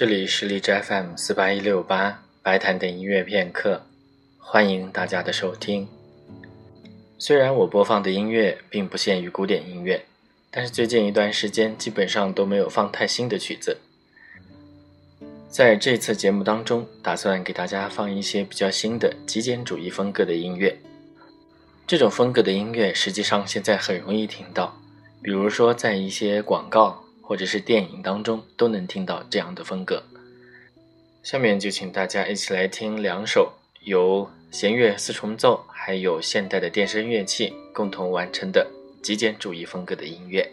这里是荔枝 FM 四八一六八白谈的音乐片刻，欢迎大家的收听。虽然我播放的音乐并不限于古典音乐，但是最近一段时间基本上都没有放太新的曲子。在这次节目当中，打算给大家放一些比较新的极简主义风格的音乐。这种风格的音乐实际上现在很容易听到，比如说在一些广告。或者是电影当中都能听到这样的风格。下面就请大家一起来听两首由弦乐四重奏还有现代的电声乐器共同完成的极简主义风格的音乐。